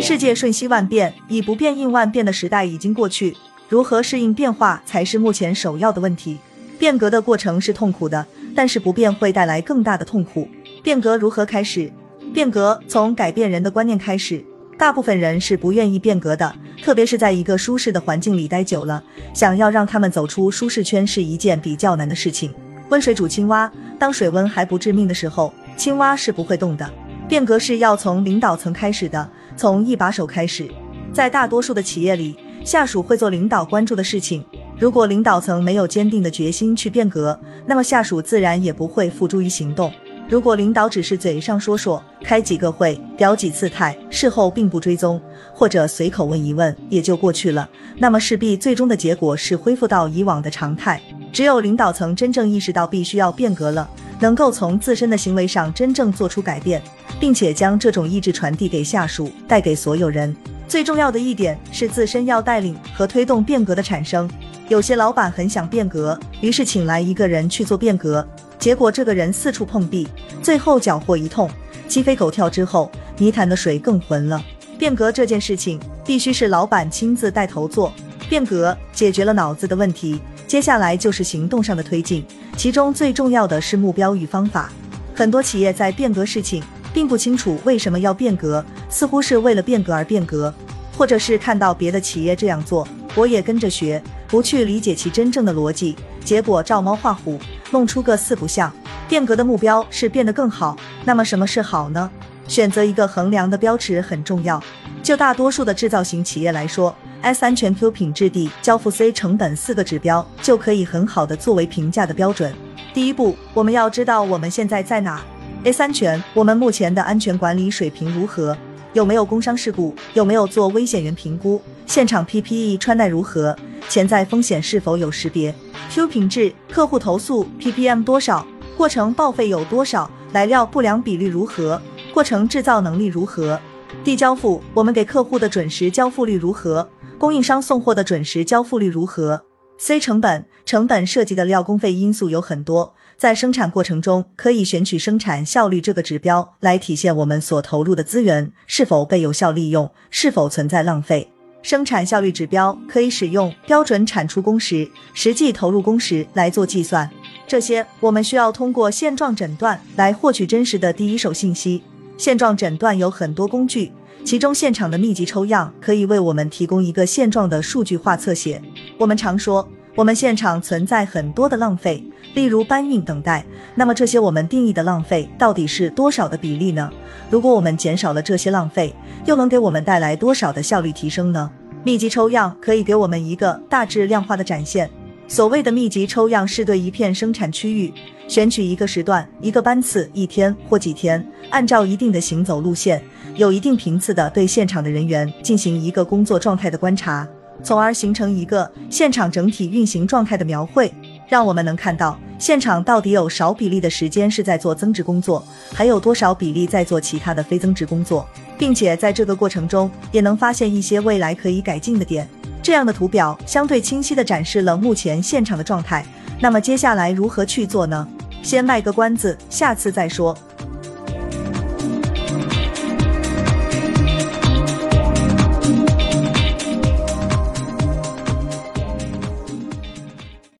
世界瞬息万变，以不变应万变的时代已经过去，如何适应变化才是目前首要的问题。变革的过程是痛苦的，但是不变会带来更大的痛苦。变革如何开始？变革从改变人的观念开始。大部分人是不愿意变革的，特别是在一个舒适的环境里待久了，想要让他们走出舒适圈是一件比较难的事情。温水煮青蛙，当水温还不致命的时候，青蛙是不会动的。变革是要从领导层开始的，从一把手开始。在大多数的企业里，下属会做领导关注的事情。如果领导层没有坚定的决心去变革，那么下属自然也不会付诸于行动。如果领导只是嘴上说说，开几个会，表几次态，事后并不追踪，或者随口问一问也就过去了，那么势必最终的结果是恢复到以往的常态。只有领导层真正意识到必须要变革了，能够从自身的行为上真正做出改变，并且将这种意志传递给下属，带给所有人。最重要的一点是自身要带领和推动变革的产生。有些老板很想变革，于是请来一个人去做变革。结果这个人四处碰壁，最后缴获一通，鸡飞狗跳之后，泥潭的水更浑了。变革这件事情必须是老板亲自带头做，变革解决了脑子的问题，接下来就是行动上的推进，其中最重要的是目标与方法。很多企业在变革事情，并不清楚为什么要变革，似乎是为了变革而变革，或者是看到别的企业这样做，我也跟着学，不去理解其真正的逻辑，结果照猫画虎。弄出个四不像。变革的目标是变得更好，那么什么是好呢？选择一个衡量的标尺很重要。就大多数的制造型企业来说，S 安全、Q 品质、D 交付、C 成本四个指标就可以很好的作为评价的标准。第一步，我们要知道我们现在在哪。S 安全，我们目前的安全管理水平如何？有没有工伤事故？有没有做危险源评估？现场 PPE 穿戴如何？潜在风险是否有识别？Q 品质，客户投诉 PPM 多少？过程报废有多少？来料不良比率如何？过程制造能力如何？D 交付，我们给客户的准时交付率如何？供应商送货的准时交付率如何？C 成本，成本涉及的料工费因素有很多，在生产过程中可以选取生产效率这个指标来体现我们所投入的资源是否被有效利用，是否存在浪费。生产效率指标可以使用标准产出工时、实际投入工时来做计算。这些我们需要通过现状诊断来获取真实的第一手信息。现状诊断有很多工具，其中现场的密集抽样可以为我们提供一个现状的数据化侧写。我们常说，我们现场存在很多的浪费，例如搬运等待。那么这些我们定义的浪费到底是多少的比例呢？如果我们减少了这些浪费，又能给我们带来多少的效率提升呢？密集抽样可以给我们一个大致量化的展现。所谓的密集抽样，是对一片生产区域选取一个时段、一个班次、一天或几天，按照一定的行走路线，有一定频次的对现场的人员进行一个工作状态的观察，从而形成一个现场整体运行状态的描绘，让我们能看到现场到底有少比例的时间是在做增值工作，还有多少比例在做其他的非增值工作。并且在这个过程中，也能发现一些未来可以改进的点。这样的图表相对清晰地展示了目前现场的状态。那么接下来如何去做呢？先卖个关子，下次再说。